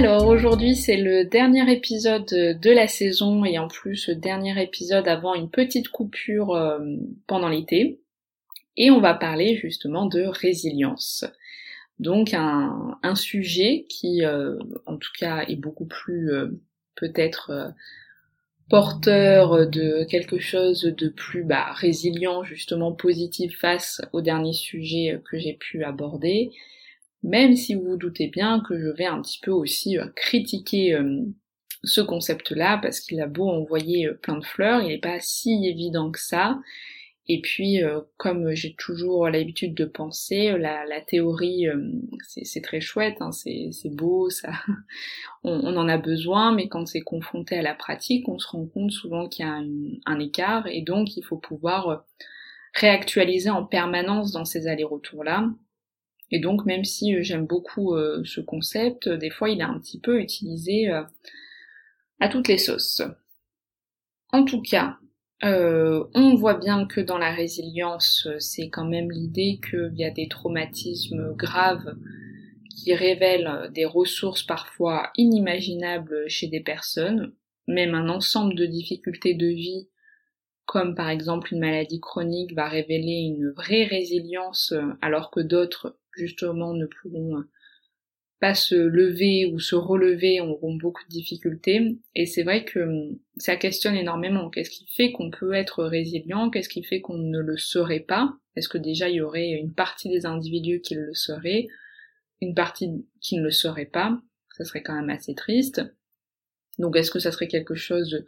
Alors aujourd'hui c'est le dernier épisode de la saison et en plus le dernier épisode avant une petite coupure euh, pendant l'été. Et on va parler justement de résilience. Donc un, sujet qui euh, en tout cas est beaucoup plus euh, peut-être porteur de quelque chose de plus bah, résilient, justement positif face au dernier sujet que j'ai pu aborder, même si vous vous doutez bien que je vais un petit peu aussi euh, critiquer euh, ce concept-là, parce qu'il a beau envoyer euh, plein de fleurs, il n'est pas si évident que ça, et puis, comme j'ai toujours l'habitude de penser, la, théorie, c'est très chouette, hein, c'est beau, ça, on, en a besoin, mais quand c'est confronté à la pratique, on se rend compte souvent qu'il y a un, écart, et donc il faut pouvoir réactualiser en permanence dans ces allers-retours-là. Et donc, même si j'aime beaucoup ce concept, des fois il est un petit peu utilisé à toutes les sauces. En tout cas, euh, on voit bien que dans la résilience, c'est quand même l'idée qu'il y a des traumatismes graves qui révèlent des ressources parfois inimaginables chez des personnes, même un ensemble de difficultés de vie, comme par exemple une maladie chronique, va révéler une vraie résilience alors que d'autres justement ne pourront pas se lever ou se relever auront beaucoup de difficultés. Et c'est vrai que hum, ça questionne énormément. Qu'est-ce qui fait qu'on peut être résilient? Qu'est-ce qui fait qu'on ne le serait pas? Est-ce que déjà il y aurait une partie des individus qui le seraient, une partie qui ne le serait pas? Ça serait quand même assez triste. Donc est-ce que ça serait quelque chose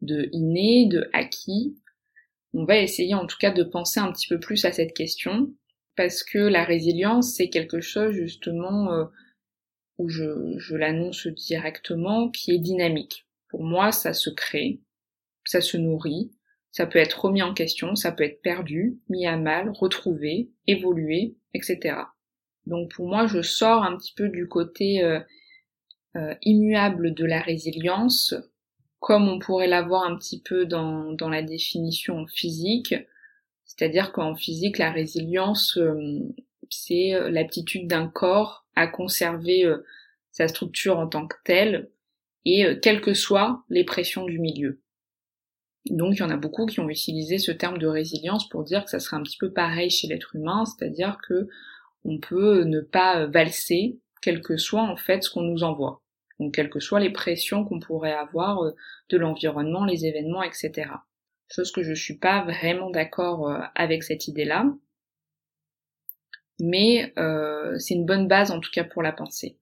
de, inné, de acquis? On va essayer en tout cas de penser un petit peu plus à cette question parce que la résilience c'est quelque chose justement euh, où je, l'annonce directement, qui est dynamique. Pour moi, ça se crée, ça se nourrit, ça peut être remis en question, ça peut être perdu, mis à mal, retrouvé, évolué, etc. Donc pour moi, je sors un petit peu du côté euh, euh, immuable de la résilience, comme on pourrait l'avoir un petit peu dans, dans la définition physique, c'est-à-dire qu'en physique, la résilience, euh, c'est l'aptitude d'un corps à conserver euh, sa structure en tant que telle, et euh, quelles que soient les pressions du milieu. Donc il y en a beaucoup qui ont utilisé ce terme de résilience pour dire que ça serait un petit peu pareil chez l'être humain, c'est-à-dire que on peut ne pas valser, quel que soit en fait ce qu'on nous envoie. Donc quelles que soient les pressions qu'on pourrait avoir euh, de l'environnement, les événements, etc. Chose que je suis pas vraiment d'accord avec cette idée-là mais euh, c'est une bonne base en tout cas pour la pensée.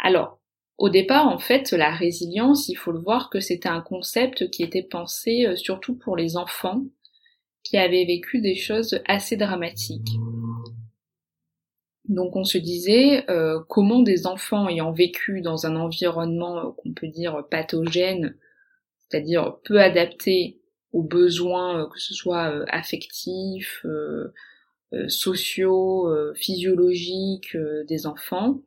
Alors, au départ, en fait, la résilience, il faut le voir que c'était un concept qui était pensé euh, surtout pour les enfants qui avaient vécu des choses assez dramatiques. Donc on se disait euh, comment des enfants ayant vécu dans un environnement qu'on peut dire pathogène, c'est-à-dire peu adapté aux besoins que ce soit affectifs, euh, sociaux, euh, physiologiques euh, des enfants,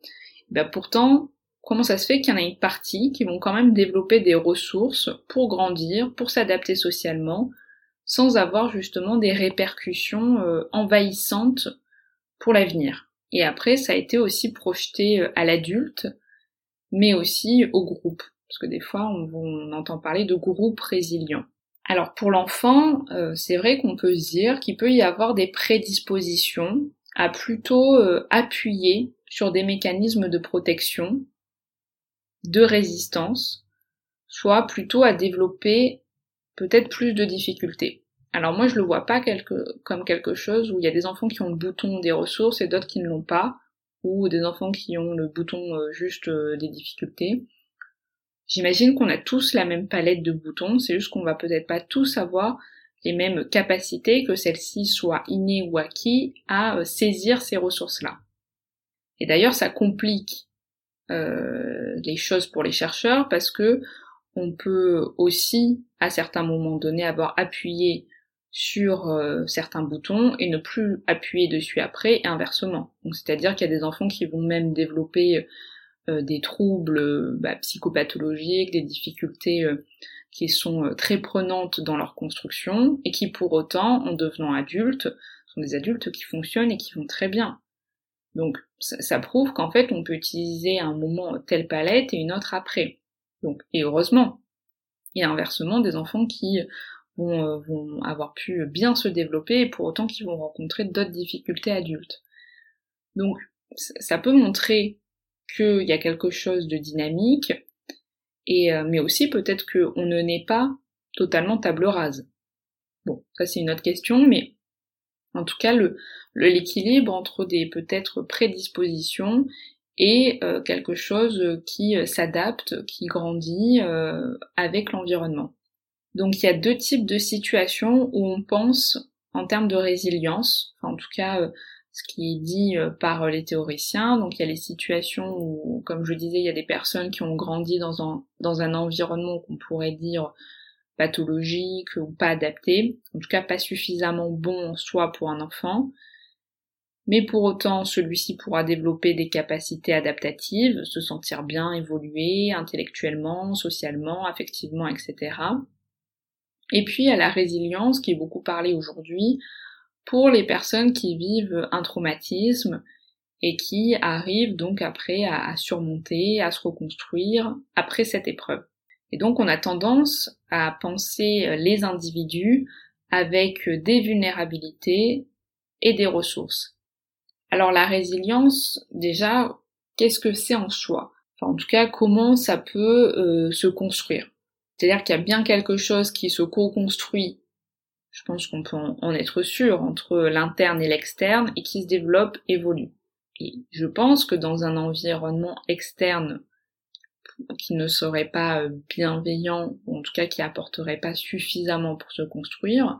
ben pourtant, comment ça se fait qu'il y en a une partie qui vont quand même développer des ressources pour grandir, pour s'adapter socialement, sans avoir justement des répercussions envahissantes pour l'avenir? Et après, ça a été aussi projeté à l'adulte, mais aussi au groupe, parce que des fois, on, entend parler de groupe résilient. Alors pour l'enfant, euh, c'est vrai qu'on peut se dire qu'il peut y avoir des prédispositions à plutôt euh, appuyer sur des mécanismes de protection, de résistance, soit plutôt à développer peut-être plus de difficultés. Alors moi je le vois pas comme quelque chose où il y a des enfants qui ont le bouton des ressources et d'autres qui ne l'ont pas, ou des enfants qui ont le bouton euh, juste des difficultés. J'imagine qu'on a tous la même palette de boutons, c'est juste qu'on va peut-être pas tous avoir les mêmes capacités, que celles-ci soient innées ou acquis, à euh, saisir ces ressources-là. Et d'ailleurs, ça complique les choses pour les chercheurs parce que on peut aussi, à certains moments donnés, avoir appuyé sur euh, certains boutons et ne plus appuyer dessus après et inversement. Donc c'est-à-dire qu'il y a des enfants qui vont même développer euh, des troubles bah, psychopathologiques, des difficultés euh, qui sont très prenantes dans leur construction et qui pour autant, en devenant adultes, sont des adultes qui fonctionnent et qui vont très bien. Donc ça, prouve qu'en fait on peut utiliser un moment telle palette et une autre après. Donc et heureusement. Et inversement des enfants qui euh, vont, avoir pu bien se développer et pour autant qu'ils vont rencontrer d'autres difficultés adultes. Donc ça peut montrer qu'il y a quelque chose de dynamique, et, euh, mais aussi peut-être qu'on ne naît pas totalement table rase. Bon, ça c'est une autre question, mais en tout cas le l'équilibre entre des peut-être prédispositions et euh, quelque chose qui s'adapte, qui grandit avec l'environnement. Donc il y a deux types de situations où on pense en termes de résilience, en tout cas euh, ce qui est dit euh, par euh, les théoriciens. Donc il y a les situations où, comme je disais, il y a des personnes qui ont grandi dans un, environnement qu'on pourrait dire pathologique ou pas adapté, en tout cas pas suffisamment bon en soi pour un enfant. Mais pour autant, celui-ci pourra développer des capacités adaptatives, se sentir bien, évoluer intellectuellement, socialement, affectivement, etc. Et puis à la résilience qui est beaucoup parlée aujourd'hui pour les personnes qui vivent un traumatisme et qui arrivent donc après à, surmonter, à se reconstruire après cette épreuve. Et donc on a tendance à penser les individus avec des vulnérabilités et des ressources. Alors la résilience, déjà, qu'est-ce que c'est en soi? Enfin, En tout cas, comment ça peut euh, se construire? C'est-à-dire qu'il y a bien quelque chose qui se co-construit, je pense qu'on peut en être sûr, entre l'interne et l'externe, et qui se développe, évolue. Et je pense que dans un environnement externe qui ne serait pas bienveillant, ou en tout cas qui apporterait pas suffisamment pour se construire,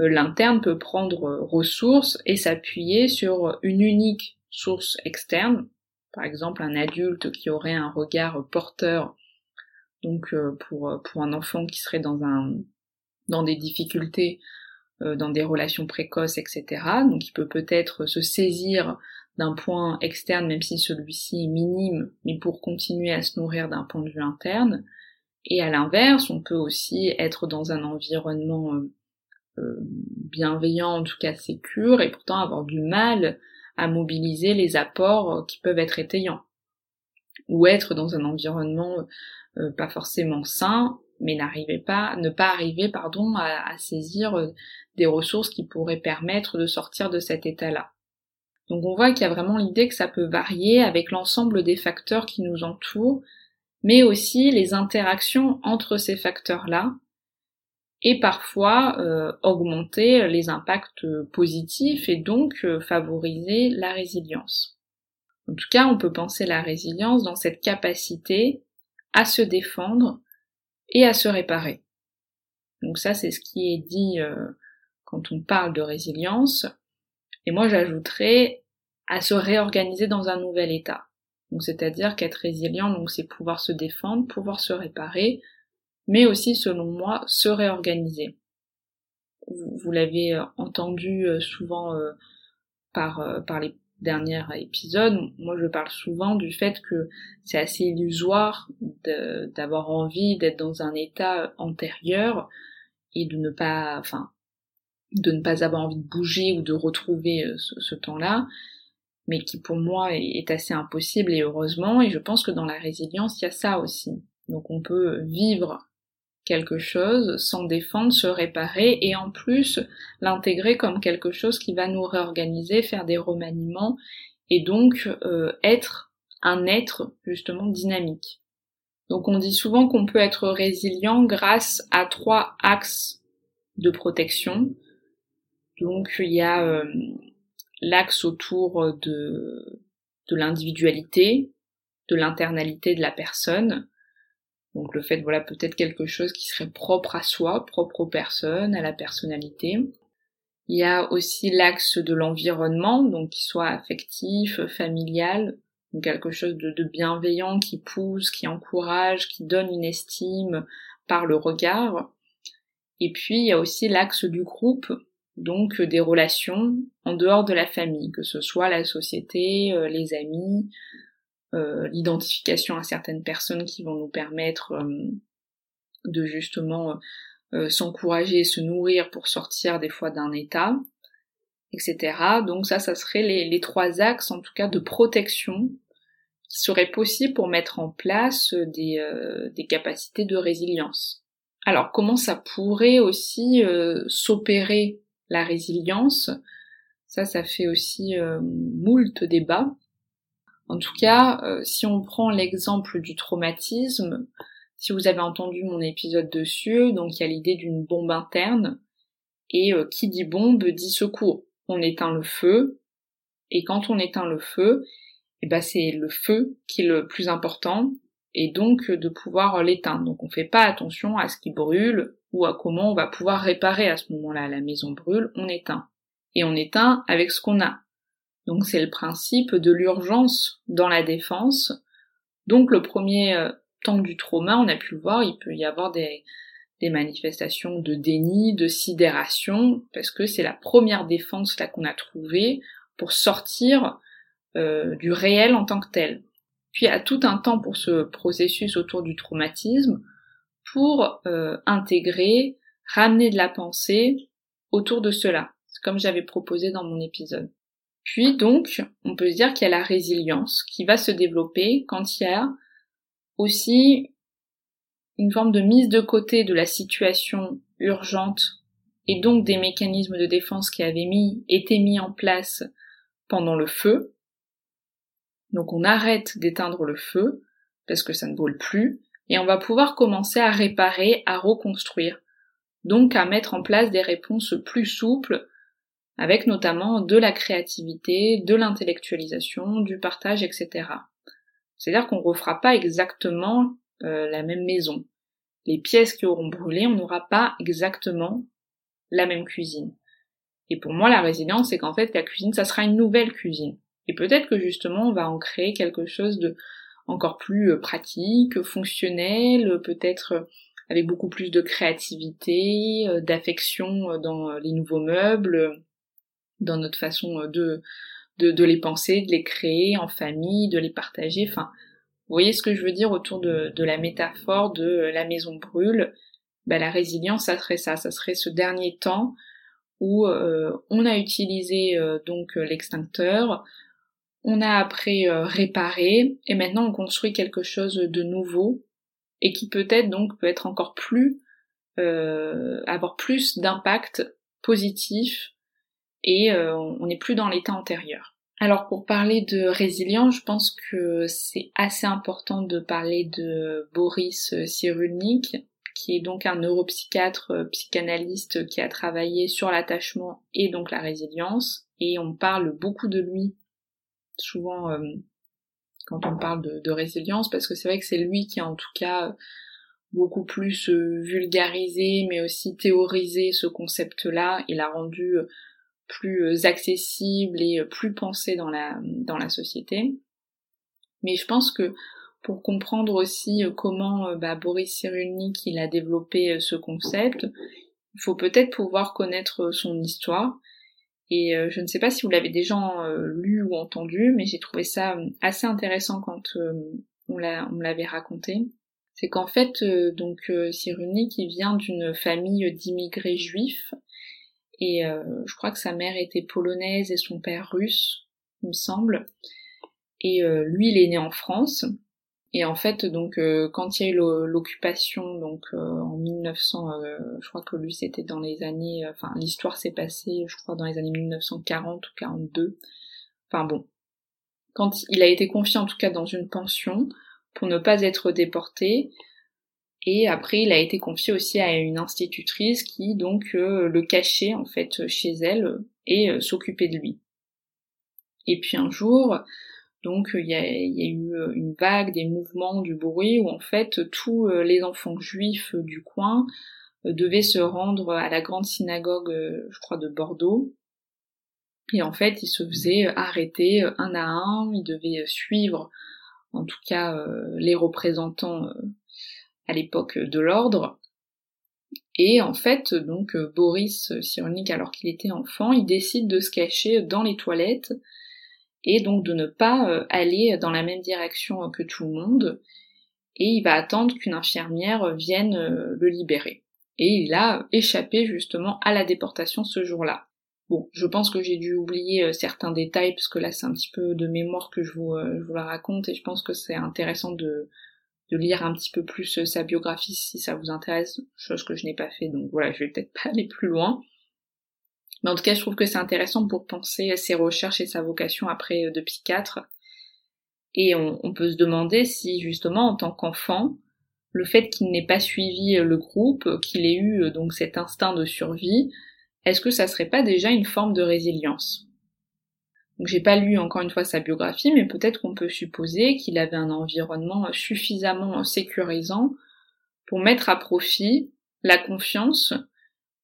euh, l'interne peut prendre ressources et s'appuyer sur une unique source externe, par exemple un adulte qui aurait un regard porteur donc euh, pour, euh, pour un enfant qui serait dans un dans des difficultés, euh, dans des relations précoces, etc. Donc il peut peut-être se saisir d'un point externe, même si celui-ci est minime, mais pour continuer à se nourrir d'un point de vue interne. Et à l'inverse, on peut aussi être dans un environnement bienveillant, en tout cas sécure, et pourtant avoir du mal à mobiliser les apports qui peuvent être étayants. Ou être dans un environnement euh, pas forcément sain, mais n'arrivait pas, ne pas arriver, pardon, à, saisir euh, des ressources qui pourraient permettre de sortir de cet état-là. Donc on voit qu'il y a vraiment l'idée que ça peut varier avec l'ensemble des facteurs qui nous entourent, mais aussi les interactions entre ces facteurs-là, et parfois euh, augmenter les impacts positifs et donc favoriser la résilience. En tout cas, on peut penser la résilience dans cette capacité à se défendre et à se réparer. Donc ça, c'est ce qui est dit euh, quand on parle de résilience. Et moi, j'ajouterais à se réorganiser dans un nouvel état. Donc c'est-à-dire qu'être résilient, donc c'est pouvoir se défendre, pouvoir se réparer, mais aussi, selon moi, se réorganiser. Vous, l'avez euh, entendu euh, souvent par, par les dernier épisode, moi je parle souvent du fait que c'est assez illusoire d'avoir envie d'être dans un état antérieur et de ne pas, enfin, de ne pas avoir envie de bouger ou de retrouver euh, ce, temps-là, mais qui pour moi est assez impossible et heureusement, et je pense que dans la résilience, il y a ça aussi. Donc on peut vivre quelque chose, s'en défendre, se réparer et en plus l'intégrer comme quelque chose qui va nous réorganiser, faire des remaniements et donc euh, être un être justement dynamique. Donc on dit souvent qu'on peut être résilient grâce à trois axes de protection. Donc il y a euh, l'axe autour de, de l'individualité, de l'internalité de la personne. Donc le fait, voilà, peut-être quelque chose qui serait propre à soi, propre aux personnes, à la personnalité. Il y a aussi l'axe de l'environnement, donc qui soit affectif, familial, quelque chose de, bienveillant qui pousse, qui encourage, qui donne une estime par le regard. Et puis il y a aussi l'axe du groupe, donc des relations en dehors de la famille, que ce soit la société, euh, les amis, l'identification à certaines personnes qui vont nous permettre euh, de justement s'encourager et se nourrir pour sortir des fois d'un état, etc. Donc ça, ça serait les, les, trois axes en tout cas de protection qui seraient possibles pour mettre en place des, des capacités de résilience. Alors comment ça pourrait aussi s'opérer la résilience? Ça, ça fait aussi euh, moult débats. En tout cas, euh, si on prend l'exemple du traumatisme, si vous avez entendu mon épisode dessus, donc il y a l'idée d'une bombe interne, et euh, qui dit bombe dit secours. On éteint le feu, et quand on éteint le feu, eh ben c'est le feu qui est le plus important, et donc de pouvoir l'éteindre. Donc on fait pas attention à ce qui brûle, ou à comment on va pouvoir réparer à ce moment-là. La maison brûle, on éteint. Et on éteint avec ce qu'on a. Donc c'est le principe de l'urgence dans la défense. Donc le premier euh, temps du trauma, on a pu le voir, il peut y avoir des, manifestations de déni, de sidération, parce que c'est la première défense là qu'on a trouvée pour sortir euh, du réel en tant que tel. Puis à tout un temps pour ce processus autour du traumatisme, pour euh, intégrer, ramener de la pensée autour de cela, comme j'avais proposé dans mon épisode. Puis donc, on peut se dire qu'il y a la résilience qui va se développer quand il y a aussi une forme de mise de côté de la situation urgente et donc des mécanismes de défense qui avaient été mis en place pendant le feu. Donc on arrête d'éteindre le feu parce que ça ne brûle plus et on va pouvoir commencer à réparer, à reconstruire, donc à mettre en place des réponses plus souples, avec notamment de la créativité, de l'intellectualisation, du partage, etc. C'est-à-dire qu'on ne refera pas exactement euh, la même maison. Les pièces qui auront brûlé, on n'aura pas exactement la même cuisine. Et pour moi, la résilience, c'est qu'en fait, la cuisine, ça sera une nouvelle cuisine. Et peut-être que justement, on va en créer quelque chose de encore plus euh, pratique, fonctionnel, peut-être euh, avec beaucoup plus de créativité, euh, d'affection dans les nouveaux meubles, dans notre façon de, de, les penser, de les créer en famille, de les partager. Enfin, vous voyez ce que je veux dire autour de, de la métaphore de la maison brûle. Bah, la résilience, ça serait ça, ça serait ce dernier temps où on a utilisé donc l'extincteur, on a après euh, réparé et maintenant on construit quelque chose de nouveau et qui peut-être donc peut être encore plus euh, avoir plus d'impact positif et euh, on n'est plus dans l'état antérieur. Alors pour parler de résilience, je pense que c'est assez important de parler de Boris Cyrulnik, qui est donc un neuropsychiatre psychanalyste qui a travaillé sur l'attachement et donc la résilience, et on parle beaucoup de lui souvent euh, quand on parle de, résilience, parce que c'est vrai que c'est lui qui a en tout cas beaucoup plus euh, vulgarisé, mais aussi théorisé ce concept-là, il l'a rendu euh, plus accessible et plus pensé dans la, dans la société. Mais je pense que pour comprendre aussi comment bah, Boris Cyrulnik il a développé ce concept, il faut peut-être pouvoir connaître son histoire et euh, je ne sais pas si vous l'avez déjà euh, lu ou entendu, mais j'ai trouvé ça euh, assez intéressant quand on l'avait raconté. C'est qu'en fait, donc Cyrulnik, il vient d'une famille d'immigrés juifs, et je crois que sa mère était polonaise et son père russe, il me semble. Et lui, il est né en France, et en fait, donc, euh, quand il y a eu l'occupation, donc euh, en 1900, euh, je crois que lui c'était dans les années, enfin l'histoire s'est passée, je crois dans les années 1940 ou 42. Enfin bon, quand il a été confié en tout cas dans une pension pour ne pas être déporté. Et après, il a été confié aussi à une institutrice qui donc le cachait en fait chez elle et s'occupait de lui. Et puis un jour, donc il y a, eu euh, une vague, des mouvements, du bruit où en fait tous euh, les enfants juifs du coin euh, devaient se rendre à la grande synagogue, je crois, de Bordeaux. Et en fait, ils se faisaient arrêter un à un, ils devaient suivre, en tout cas, les représentants à l'époque de l'ordre. Et en fait, donc Boris Cyrulnik, alors qu'il était enfant, il décide de se cacher dans les toilettes et donc de ne pas euh, aller dans la même direction que tout le monde, et il va attendre qu'une infirmière vienne euh, le libérer. Et il a échappé justement à la déportation ce jour-là. Bon, je pense que j'ai dû oublier euh, certains détails, parce que là c'est un petit peu de mémoire que je vous, je vous la raconte, et je pense que c'est intéressant de, de lire un petit peu plus sa biographie si ça vous intéresse, chose que je n'ai pas fait, donc voilà, je vais peut-être pas aller plus loin. Mais en tout cas, je trouve que c'est intéressant pour penser à ses recherches et sa vocation après euh, de psychiatre. Et on, peut se demander si justement, en tant qu'enfant, le fait qu'il n'ait pas suivi euh, le groupe, qu'il ait eu euh, donc cet instinct de survie, est-ce que ça serait pas déjà une forme de résilience? Donc j'ai pas lu encore une fois sa biographie, mais peut-être qu'on peut supposer qu'il avait un environnement suffisamment sécurisant pour mettre à profit la confiance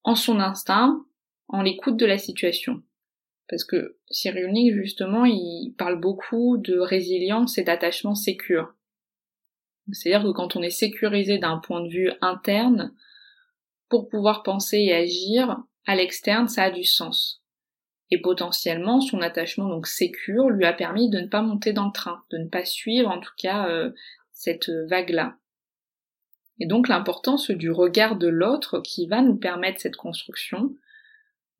en son instinct en l'écoute de la situation. Parce que Cyrulnik, justement, il parle beaucoup de résilience et d'attachement sécure. C'est-à-dire que quand on est sécurisé d'un point de vue interne, pour pouvoir penser et agir, à l'externe, ça a du sens. Et potentiellement, son attachement donc sécure lui a permis de ne pas monter dans le train, de ne pas suivre en tout cas euh, cette vague-là. Et donc l'importance du regard de l'autre qui va nous permettre cette construction,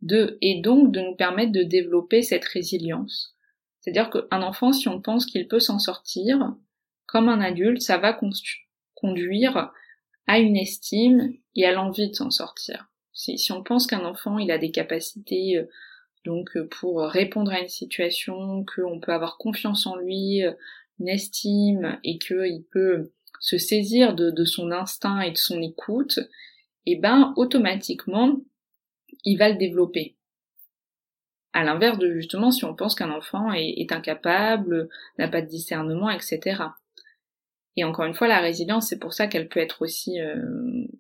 de, et donc de nous permettre de développer cette résilience. C'est-à-dire qu'un enfant, si on pense qu'il peut s'en sortir, comme un adulte, ça va conduire à une estime et à l'envie de s'en sortir. Si, si, on pense qu'un enfant, il a des capacités euh, donc euh, pour répondre à une situation, qu'on peut avoir confiance en lui, euh, une estime, et qu'il peut se saisir de, son instinct et de son écoute, et eh ben automatiquement, il va le développer. À l'inverse de justement si on pense qu'un enfant est, incapable, n'a pas de discernement, etc. Et encore une fois, la résilience, c'est pour ça qu'elle peut être aussi euh,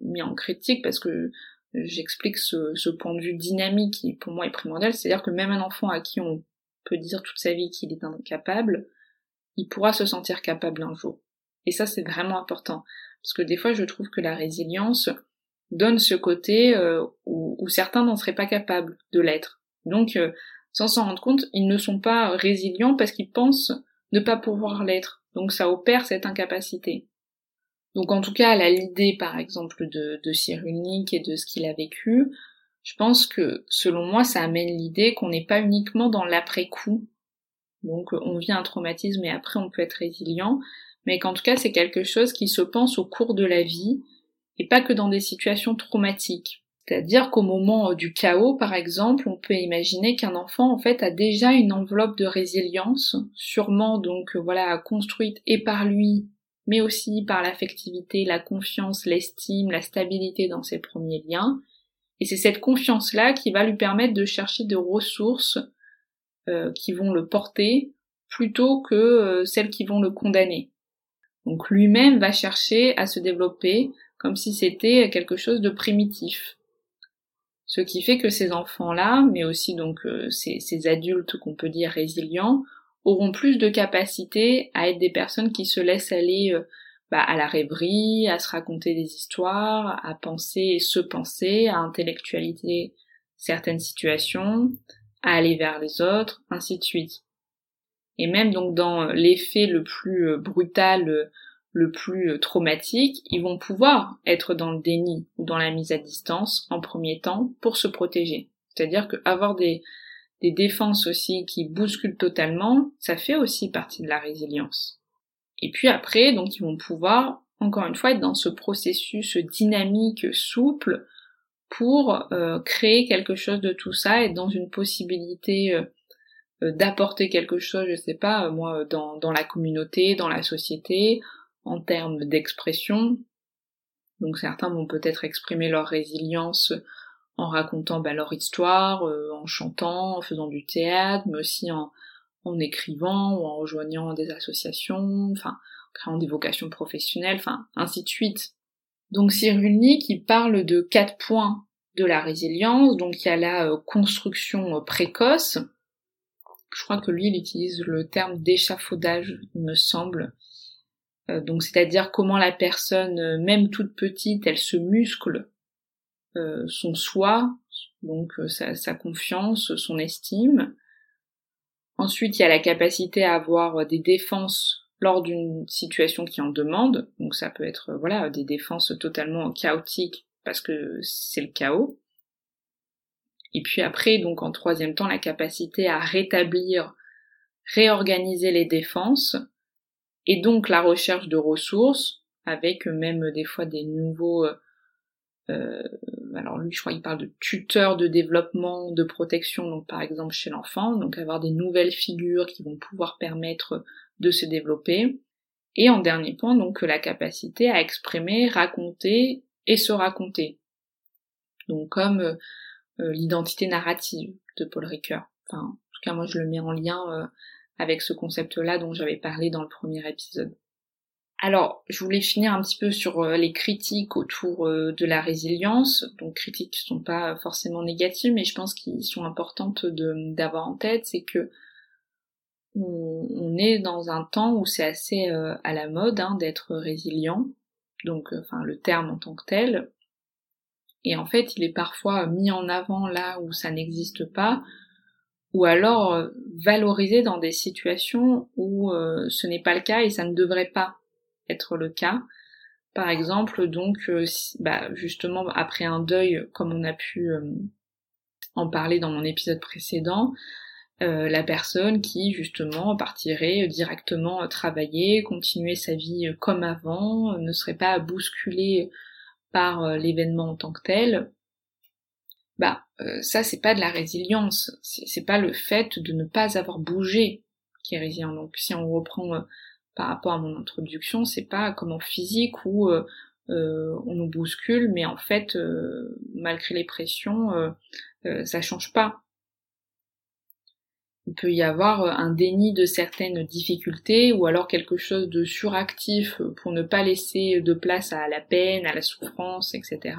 mise en critique, parce que j'explique ce, point de vue dynamique qui pour moi est primordial, c'est-à-dire que même un enfant à qui on peut dire toute sa vie qu'il est incapable, il pourra se sentir capable un jour. Et ça, c'est vraiment important. Parce que des fois, je trouve que la résilience, donne ce côté euh, où, certains n'en seraient pas capables de l'être. Donc, euh, sans s'en rendre compte, ils ne sont pas résilients parce qu'ils pensent ne pas pouvoir l'être. Donc ça opère cette incapacité. Donc en tout cas, à l'idée par exemple de, de Cyrulnik et de ce qu'il a vécu, je pense que selon moi, ça amène l'idée qu'on n'est pas uniquement dans l'après-coup. Donc on vit un traumatisme et après on peut être résilient, mais qu'en tout cas c'est quelque chose qui se pense au cours de la vie et pas que dans des situations traumatiques. C'est-à-dire qu'au moment euh, du chaos, par exemple, on peut imaginer qu'un enfant, en fait, a déjà une enveloppe de résilience, sûrement donc, euh, voilà, construite et par lui, mais aussi par l'affectivité, la confiance, l'estime, la stabilité dans ses premiers liens. Et c'est cette confiance-là qui va lui permettre de chercher des ressources euh, qui vont le porter plutôt que celles qui vont le condamner. Donc lui-même va chercher à se développer, comme si c'était quelque chose de primitif. Ce qui fait que ces enfants-là, mais aussi donc euh, ces, adultes qu'on peut dire résilients, auront plus de capacité à être des personnes qui se laissent aller euh, bah, à la rêverie, à se raconter des histoires, à penser et se penser, à intellectualiser certaines situations, à aller vers les autres, ainsi de suite. Et même donc dans l'effet le plus euh, brutal le plus euh, traumatique, ils vont pouvoir être dans le déni ou dans la mise à distance en premier temps pour se protéger. C'est-à-dire qu'avoir des, des défenses aussi qui bousculent totalement, ça fait aussi partie de la résilience. Et puis après, donc ils vont pouvoir, encore une fois, être dans ce processus dynamique, souple, pour euh, créer quelque chose de tout ça, être dans une possibilité euh, d'apporter quelque chose, je sais pas, moi, dans, dans la communauté, dans la société, en termes d'expression. Donc certains vont peut-être exprimer leur résilience en racontant bah, leur histoire, euh, en chantant, en faisant du théâtre, mais aussi en, en écrivant ou en rejoignant des associations, enfin, en créant des vocations professionnelles, enfin, ainsi de suite. Donc Cyrulnik qui parle de quatre points de la résilience, donc il y a la euh, construction euh, précoce, je crois que lui il utilise le terme d'échafaudage, il me semble, donc c'est-à-dire comment la personne, même toute petite, elle se muscle euh, son soi, donc euh, sa, confiance, son estime. Ensuite, il y a la capacité à avoir des défenses lors d'une situation qui en demande. Donc ça peut être voilà des défenses totalement chaotiques parce que c'est le chaos. Et puis après, donc en troisième temps, la capacité à rétablir, réorganiser les défenses, et donc la recherche de ressources, avec même des fois des nouveaux euh, euh, alors lui, je crois, il parle de tuteur de développement, de protection, donc par exemple chez l'enfant, donc avoir des nouvelles figures qui vont pouvoir permettre de se développer. Et en dernier point, donc la capacité à exprimer, raconter et se raconter. Donc comme euh, euh, l'identité narrative de Paul Ricoeur. Enfin, en tout cas, moi je le mets en lien avec ce concept-là dont j'avais parlé dans le premier épisode. Alors, je voulais finir un petit peu sur euh, les critiques autour euh, de la résilience. Donc, critiques qui sont pas forcément négatives, mais je pense qu'ils sont importantes d'avoir en tête. C'est que on, est dans un temps où c'est assez euh, à la mode hein, d'être résilient. Donc, enfin, le terme en tant que tel. Et en fait, il est parfois mis en avant là où ça n'existe pas, ou alors valorisé dans des situations où ce n'est pas le cas et ça ne devrait pas être le cas. Par exemple, donc, euh, bah, justement, après un deuil, comme on a pu euh, en parler dans mon épisode précédent, euh, la personne qui justement partirait directement travailler, continuer sa vie comme avant, ne serait pas bousculée par l'événement en tant que tel, bah ça c'est pas de la résilience, c'est pas le fait de ne pas avoir bougé qui est résilient. Donc si on reprend par rapport à mon introduction, c'est pas comme en physique où euh, euh, on nous bouscule, mais en fait, euh, malgré les pressions, ça change pas. Il peut y avoir un déni de certaines difficultés ou alors quelque chose de suractif pour ne pas laisser de place à la peine, à la souffrance, etc.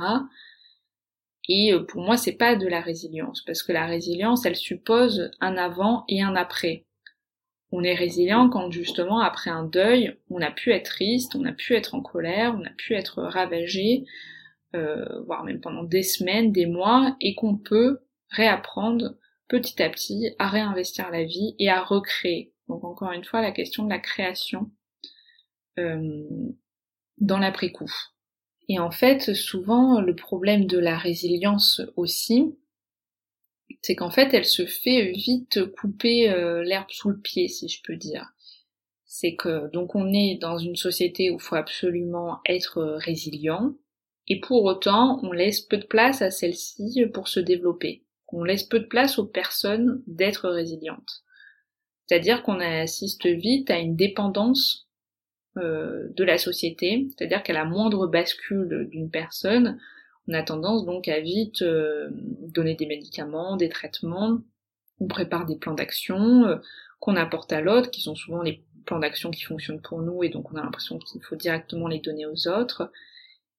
Et pour moi, c'est pas de la résilience, parce que la résilience, elle suppose un avant et un après on est résilient quand justement après un deuil, on a pu être triste, on a pu être en colère, on a pu être ravagé, euh, voire même pendant des semaines, des mois, et qu'on peut réapprendre petit à petit à réinvestir la vie et à recréer. Donc encore une fois, la question de la création euh, dans l'après-coup. Et en fait, souvent, le problème de la résilience aussi, c'est qu'en fait elle se fait vite couper euh, l'herbe sous le pied, si je peux dire. C'est que donc on est dans une société où il faut absolument être résilient, et pour autant on laisse peu de place à celle-ci pour se développer. On laisse peu de place aux personnes d'être résilientes. C'est-à-dire qu'on assiste vite à une dépendance euh, de la société, c'est-à-dire qu'à la moindre bascule d'une personne, on a tendance donc à vite euh, donner des médicaments, des traitements, on prépare des plans d'action euh, qu'on apporte à l'autre, qui sont souvent les plans d'action qui fonctionnent pour nous et donc on a l'impression qu'il faut directement les donner aux autres.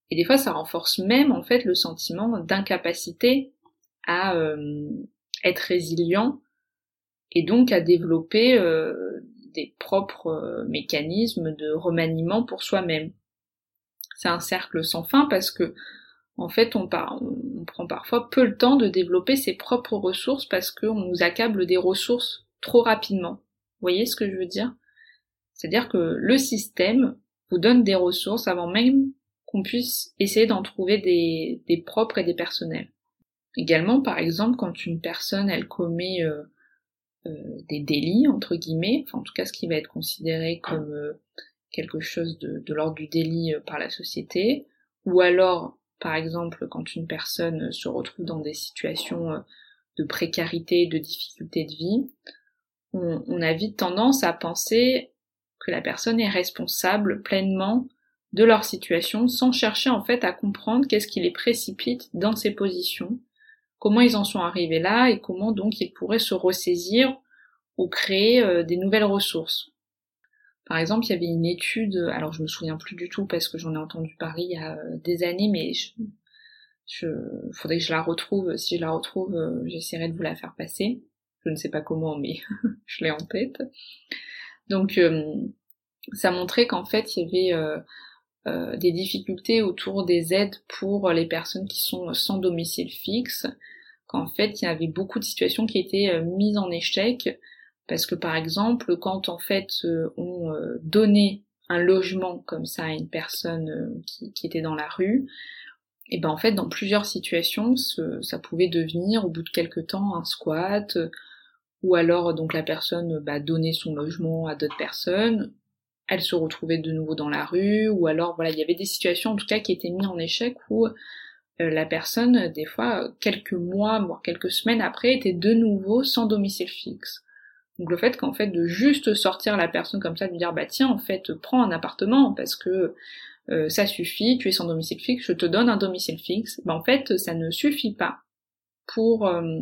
Et des fois ça renforce même en fait le sentiment d'incapacité à euh, être résilient et donc à développer des propres mécanismes de remaniement pour soi-même. C'est un cercle sans fin parce que en fait, on, prend parfois peu le temps de développer ses propres ressources parce qu'on nous accable des ressources trop rapidement. Vous voyez ce que je veux dire? C'est-à-dire que le système vous donne des ressources avant même qu'on puisse essayer d'en trouver des, propres et des personnels. Également, par exemple, quand une personne, elle commet euh, euh, des délits, entre guillemets, enfin en tout cas ce qui va être considéré comme euh, quelque chose de, de l'ordre du délit par la société, ou alors par exemple, quand une personne se retrouve dans des situations euh, de précarité, de difficulté de vie, on, a vite tendance à penser que la personne est responsable pleinement de leur situation sans chercher en fait à comprendre qu'est-ce qui les précipite dans ces positions, comment ils en sont arrivés là et comment donc ils pourraient se ressaisir ou créer euh, des nouvelles ressources. Par exemple, il y avait une étude, alors je me souviens plus du tout parce que j'en ai entendu parler il y a euh, des années, mais je, faudrait que je la retrouve. Si je la retrouve, euh, j'essaierai de vous la faire passer. Je ne sais pas comment, mais je l'ai en tête. Donc, ça montrait qu'en fait, il y avait des difficultés autour des aides pour les personnes qui sont sans domicile fixe, qu'en fait, il y avait beaucoup de situations qui étaient mises en échec parce que par exemple, quand en fait euh, on euh, donnait un logement comme ça à une personne euh, qui, était dans la rue, et ben en fait dans plusieurs situations ça pouvait devenir au bout de quelques temps un squat, ou alors donc la personne bah, donnait son logement à d'autres personnes, elle se retrouvait de nouveau dans la rue, ou alors voilà il y avait des situations en tout cas qui étaient mises en échec où la personne, des fois, quelques mois, voire quelques semaines après, était de nouveau sans domicile fixe. Donc le fait qu'en fait de juste sortir la personne comme ça, de lui dire bah tiens en fait prends un appartement parce que euh, ça suffit, tu es sans domicile fixe, je te donne un domicile fixe, bah en fait ça ne suffit pas pour euh,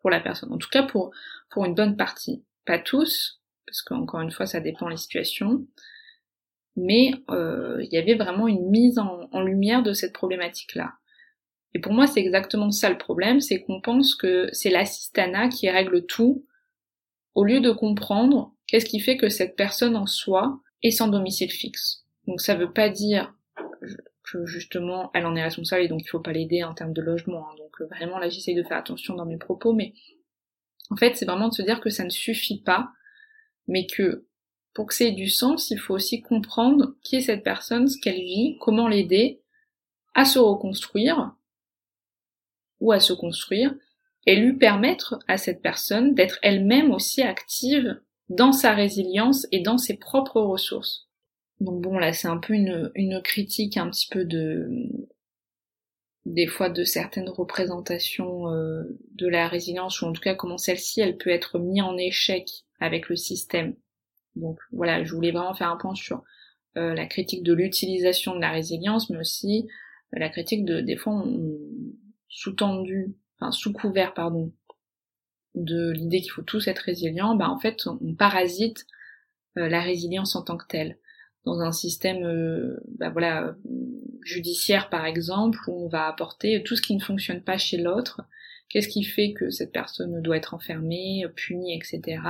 pour la personne. En tout cas pour pour une bonne partie, pas tous, parce qu'encore une fois ça dépend des situations, mais euh, il y avait vraiment une mise en, en lumière de cette problématique là. Et pour moi c'est exactement ça le problème, c'est qu'on pense que c'est l'assistana qui règle tout au lieu de comprendre qu'est-ce qui fait que cette personne en soi est sans domicile fixe. Donc ça veut pas dire que justement elle en est responsable et donc il faut pas l'aider en termes de logement. Hein. Donc euh, vraiment là j'essaye de faire attention dans mes propos, mais en fait c'est vraiment de se dire que ça ne suffit pas, mais que pour que ça ait du sens, il faut aussi comprendre qui est cette personne, ce qu'elle vit, comment l'aider à se reconstruire ou à se construire, et lui permettre à cette personne d'être elle-même aussi active dans sa résilience et dans ses propres ressources. Donc bon là c'est un peu une, critique un petit peu de des fois de certaines représentations euh, de la résilience ou en tout cas comment celle-ci elle peut être mise en échec avec le système. Donc voilà, je voulais vraiment faire un point sur euh, la critique de l'utilisation de la résilience, mais aussi euh, la critique de des fois sous-tendu sous couvert pardon de l'idée qu'il faut tous être résilients, bah en fait on parasite euh, la résilience en tant que telle. Dans un système euh, bah voilà judiciaire par exemple, où on va apporter tout ce qui ne fonctionne pas chez l'autre, qu'est-ce qui fait que cette personne doit être enfermée, punie, etc.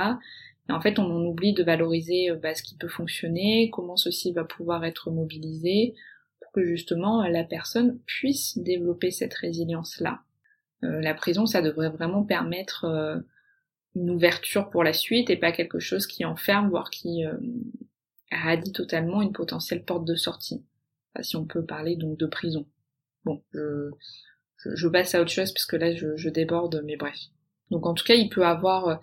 Et en fait on en oublie de valoriser euh, bah, ce qui peut fonctionner, comment ceci va pouvoir être mobilisé, pour que justement la personne puisse développer cette résilience-là. Euh, la prison, ça devrait vraiment permettre euh, une ouverture pour la suite et pas quelque chose qui enferme, voire qui euh, radie totalement une potentielle porte de sortie. si on peut parler donc de prison. Bon, je, je, passe à autre chose parce que là je, déborde, mais bref. Donc en tout cas, il peut avoir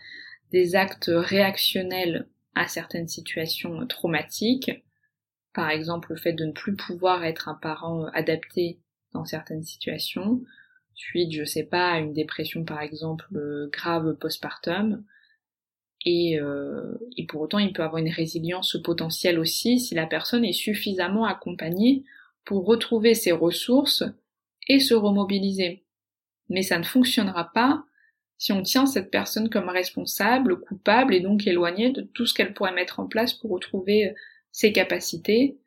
des actes réactionnels à certaines situations traumatiques. Par exemple, le fait de ne plus pouvoir être un parent adapté dans certaines situations, suite, je sais pas, à une dépression par exemple euh, grave postpartum. Et, euh, et pour autant, il peut avoir une résilience potentielle aussi si la personne est suffisamment accompagnée pour retrouver ses ressources et se remobiliser. Mais ça ne fonctionnera pas si on tient cette personne comme responsable, coupable et donc éloignée de tout ce qu'elle pourrait mettre en place pour retrouver euh, ses capacités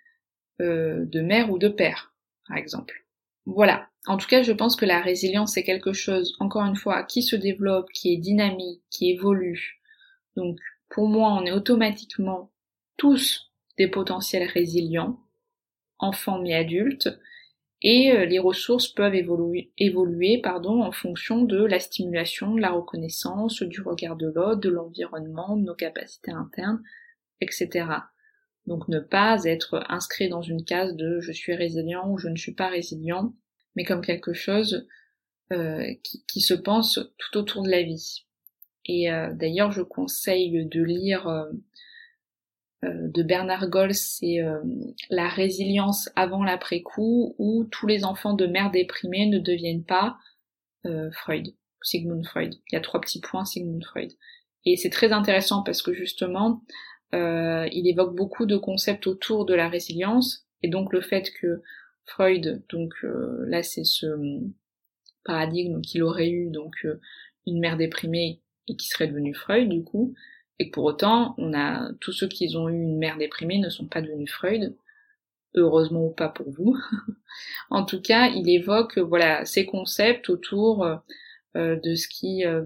de mère ou de père, par exemple. Voilà. En tout cas, je pense que la résilience c'est quelque chose, encore une fois, qui se développe, qui est dynamique, qui évolue. Donc, pour moi, on est automatiquement tous des potentiels résilients, enfants mais adultes, et euh, les ressources peuvent évoluer, évoluer pardon, en fonction de la stimulation, de la reconnaissance, du regard de l'autre, de l'environnement, de nos capacités internes, etc. Donc ne pas être inscrit dans une case de je suis résilient ou je ne suis pas résilient, mais comme quelque chose euh, qui, se pense tout autour de la vie. Et euh, d'ailleurs, je conseille de lire euh, de Bernard Gols, c'est La résilience avant l'après-coup, où tous les enfants de mères déprimées ne deviennent pas Freud, Sigmund Freud. Il y a trois petits points Sigmund Freud. Et c'est très intéressant parce que justement, il évoque beaucoup de concepts autour de la résilience et donc le fait que Freud, donc là c'est ce paradigme qu'il aurait eu donc une mère déprimée et qui serait devenue Freud du coup, et pour autant on a tous ceux qui ont eu une mère déprimée ne sont pas devenus Freud, heureusement ou pas pour vous. en tout cas, il évoque voilà ces concepts autour euh, de ce qui euh,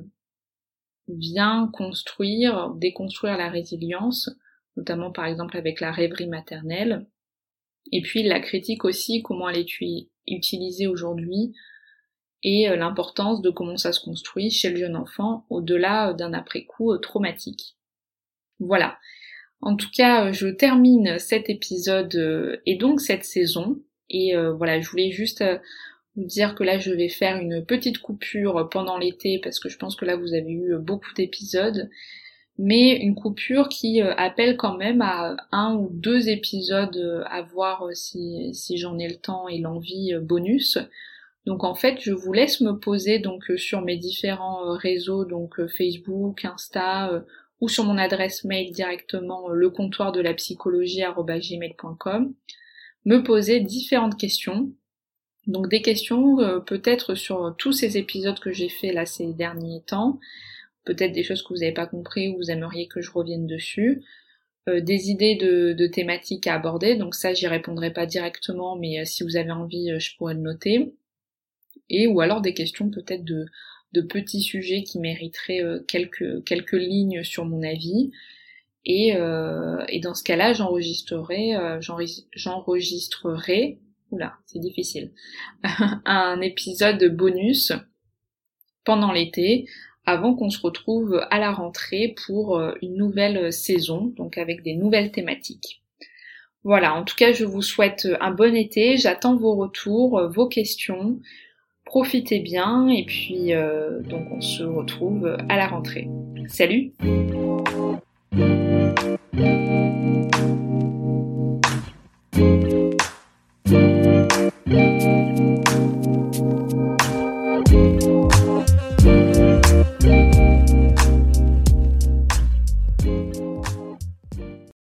vient construire, déconstruire la résilience, notamment par exemple avec la rêverie maternelle. Et puis la critique aussi, comment elle est utilisée aujourd'hui, et euh, l'importance de comment ça se construit chez le jeune enfant au-delà d'un après-coup traumatique. Voilà. En tout cas, je termine cet épisode et donc cette saison. Et voilà, je voulais juste dire que là je vais faire une petite coupure pendant l'été parce que je pense que là vous avez eu beaucoup d'épisodes mais une coupure qui euh, appelle quand même à un ou deux épisodes euh, à voir euh, si, si j'en ai le temps et l'envie bonus. Donc en fait je vous laisse me poser donc sur mes différents réseaux donc Facebook, Insta ou sur mon adresse mail directement le comptoir de la psychologie me poser différentes questions donc des questions euh, peut-être sur tous ces épisodes que j'ai fait là ces derniers temps, peut-être des choses que vous n'avez pas compris ou vous aimeriez que je revienne dessus, euh, des idées de, thématiques à aborder, donc ça j'y répondrai pas directement, mais euh, si vous avez envie, je pourrais le noter. Et ou alors des questions peut-être de, de petits sujets qui mériteraient quelques, quelques lignes sur mon avis. Et, et dans ce cas-là, j'enregistrerai, j'enregistrerai oula, c'est difficile, un épisode bonus pendant l'été avant qu'on se retrouve à la rentrée pour euh, une nouvelle saison, donc avec des nouvelles thématiques. Voilà, en tout cas, je vous souhaite un bon été, j'attends vos retours, euh, vos questions, profitez bien et puis euh, donc on se retrouve à la rentrée. Salut Música